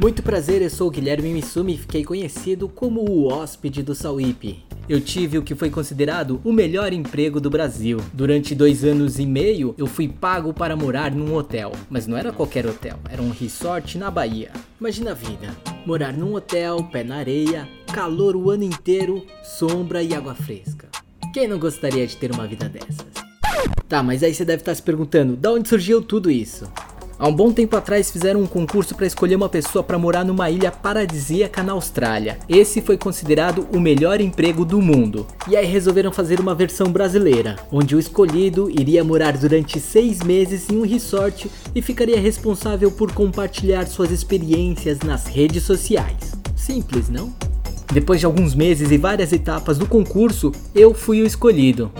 Muito prazer, eu sou o Guilherme Mitsumi e fiquei conhecido como o hóspede do Sauípe. Eu tive o que foi considerado o melhor emprego do Brasil. Durante dois anos e meio, eu fui pago para morar num hotel. Mas não era qualquer hotel, era um resort na Bahia. Imagina a vida: morar num hotel, pé na areia, calor o ano inteiro, sombra e água fresca. Quem não gostaria de ter uma vida dessas? Tá, mas aí você deve estar se perguntando: da onde surgiu tudo isso? Há um bom tempo atrás fizeram um concurso para escolher uma pessoa para morar numa ilha paradisíaca na Austrália. Esse foi considerado o melhor emprego do mundo. E aí resolveram fazer uma versão brasileira, onde o escolhido iria morar durante seis meses em um resort e ficaria responsável por compartilhar suas experiências nas redes sociais. Simples, não? Depois de alguns meses e várias etapas do concurso, eu fui o escolhido.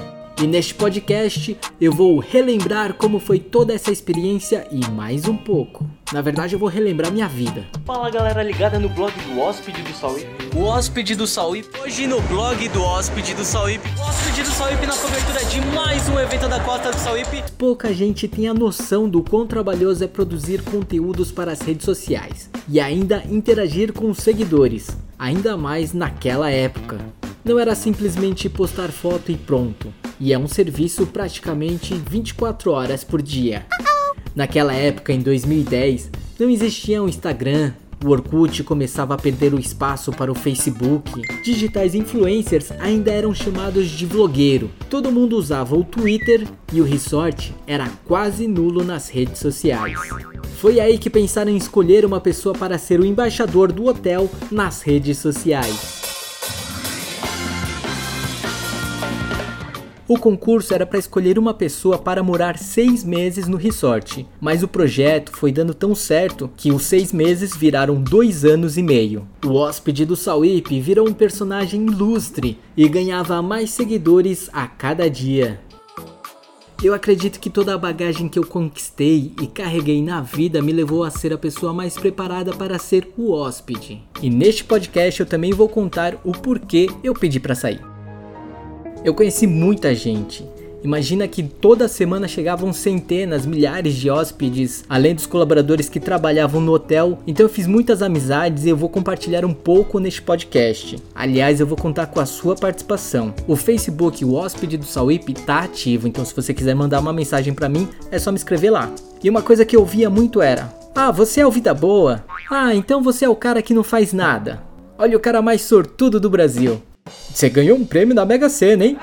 E neste podcast eu vou relembrar como foi toda essa experiência e mais um pouco. Na verdade, eu vou relembrar minha vida. Fala galera ligada no blog do Hóspede do Sauípe. O Hóspede do Sauípe. Hoje no blog do Hóspede do Sauípe. O Hóspede do Sauípe na cobertura de mais um evento da Costa do Sauípe. Pouca gente tem a noção do quão trabalhoso é produzir conteúdos para as redes sociais e ainda interagir com os seguidores, ainda mais naquela época. Não era simplesmente postar foto e pronto e é um serviço praticamente 24 horas por dia. Naquela época, em 2010, não existia o um Instagram, o Orkut começava a perder o espaço para o Facebook. Digitais influencers ainda eram chamados de vlogueiro. Todo mundo usava o Twitter e o resort era quase nulo nas redes sociais. Foi aí que pensaram em escolher uma pessoa para ser o embaixador do hotel nas redes sociais. O concurso era para escolher uma pessoa para morar seis meses no resort, mas o projeto foi dando tão certo que os seis meses viraram dois anos e meio. O hóspede do Sauípe virou um personagem ilustre e ganhava mais seguidores a cada dia. Eu acredito que toda a bagagem que eu conquistei e carreguei na vida me levou a ser a pessoa mais preparada para ser o hóspede. E neste podcast eu também vou contar o porquê eu pedi para sair. Eu conheci muita gente. Imagina que toda semana chegavam centenas, milhares de hóspedes, além dos colaboradores que trabalhavam no hotel. Então eu fiz muitas amizades e eu vou compartilhar um pouco neste podcast. Aliás, eu vou contar com a sua participação. O Facebook, o hóspede do Sauípe, tá ativo, então se você quiser mandar uma mensagem para mim, é só me escrever lá. E uma coisa que eu via muito era: "Ah, você é o vida boa? Ah, então você é o cara que não faz nada. Olha o cara mais sortudo do Brasil." Você ganhou um prêmio na Mega Sena, hein?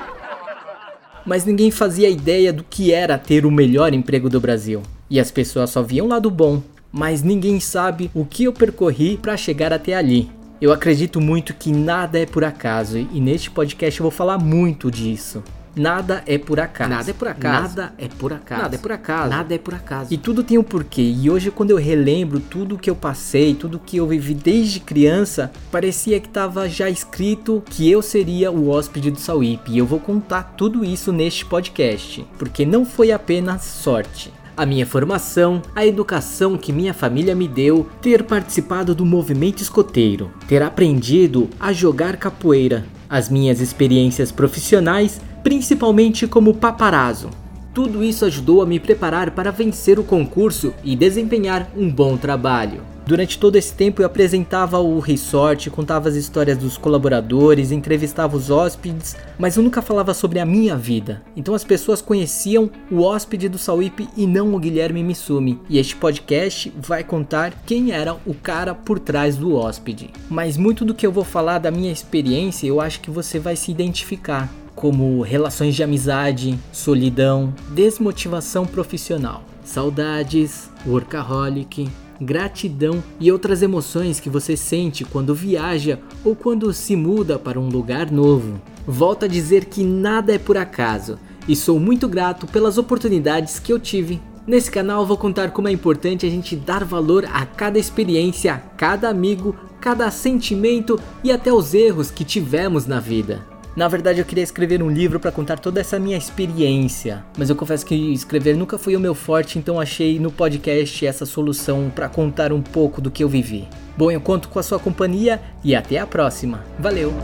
Mas ninguém fazia ideia do que era ter o melhor emprego do Brasil. E as pessoas só viam lado bom, mas ninguém sabe o que eu percorri para chegar até ali. Eu acredito muito que nada é por acaso e neste podcast eu vou falar muito disso. Nada é por acaso. Nada é por acaso. Nada é por acaso. Nada é por acaso. Nada é por acaso. E tudo tem um porquê. E hoje, quando eu relembro tudo que eu passei, tudo que eu vivi desde criança, parecia que estava já escrito que eu seria o hóspede do Sauípe. E eu vou contar tudo isso neste podcast. Porque não foi apenas sorte a minha formação, a educação que minha família me deu, ter participado do movimento escoteiro, ter aprendido a jogar capoeira, as minhas experiências profissionais principalmente como paparazzo. Tudo isso ajudou a me preparar para vencer o concurso e desempenhar um bom trabalho. Durante todo esse tempo eu apresentava o resort, contava as histórias dos colaboradores, entrevistava os hóspedes, mas eu nunca falava sobre a minha vida. Então as pessoas conheciam o hóspede do Sauípe e não o Guilherme Mitsumi. E este podcast vai contar quem era o cara por trás do hóspede. Mas muito do que eu vou falar da minha experiência eu acho que você vai se identificar como relações de amizade, solidão, desmotivação profissional, saudades, workaholic, gratidão e outras emoções que você sente quando viaja ou quando se muda para um lugar novo. Volto a dizer que nada é por acaso e sou muito grato pelas oportunidades que eu tive. Nesse canal vou contar como é importante a gente dar valor a cada experiência, a cada amigo, cada sentimento e até os erros que tivemos na vida. Na verdade, eu queria escrever um livro para contar toda essa minha experiência, mas eu confesso que escrever nunca foi o meu forte, então achei no podcast essa solução para contar um pouco do que eu vivi. Bom, eu conto com a sua companhia e até a próxima. Valeu!